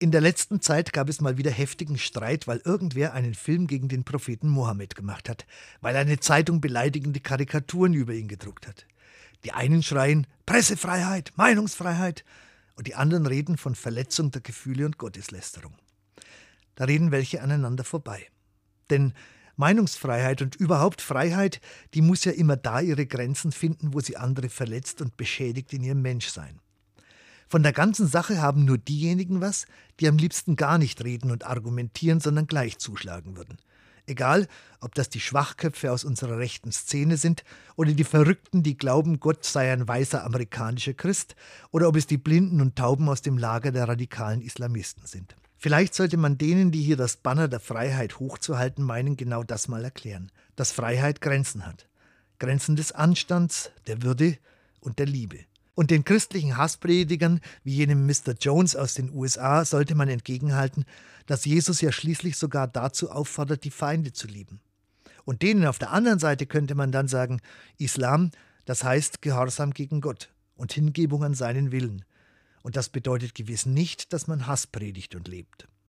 In der letzten Zeit gab es mal wieder heftigen Streit, weil irgendwer einen Film gegen den Propheten Mohammed gemacht hat, weil eine Zeitung beleidigende Karikaturen über ihn gedruckt hat. Die einen schreien Pressefreiheit, Meinungsfreiheit und die anderen reden von Verletzung der Gefühle und Gotteslästerung. Da reden welche aneinander vorbei. Denn Meinungsfreiheit und überhaupt Freiheit, die muss ja immer da ihre Grenzen finden, wo sie andere verletzt und beschädigt in ihrem Menschsein. Von der ganzen Sache haben nur diejenigen was, die am liebsten gar nicht reden und argumentieren, sondern gleich zuschlagen würden. Egal, ob das die Schwachköpfe aus unserer rechten Szene sind oder die Verrückten, die glauben, Gott sei ein weißer amerikanischer Christ, oder ob es die Blinden und Tauben aus dem Lager der radikalen Islamisten sind. Vielleicht sollte man denen, die hier das Banner der Freiheit hochzuhalten meinen, genau das mal erklären, dass Freiheit Grenzen hat. Grenzen des Anstands, der Würde und der Liebe. Und den christlichen Hasspredigern, wie jenem Mr. Jones aus den USA, sollte man entgegenhalten, dass Jesus ja schließlich sogar dazu auffordert, die Feinde zu lieben. Und denen auf der anderen Seite könnte man dann sagen, Islam, das heißt Gehorsam gegen Gott und Hingebung an seinen Willen. Und das bedeutet gewiss nicht, dass man Hass predigt und lebt.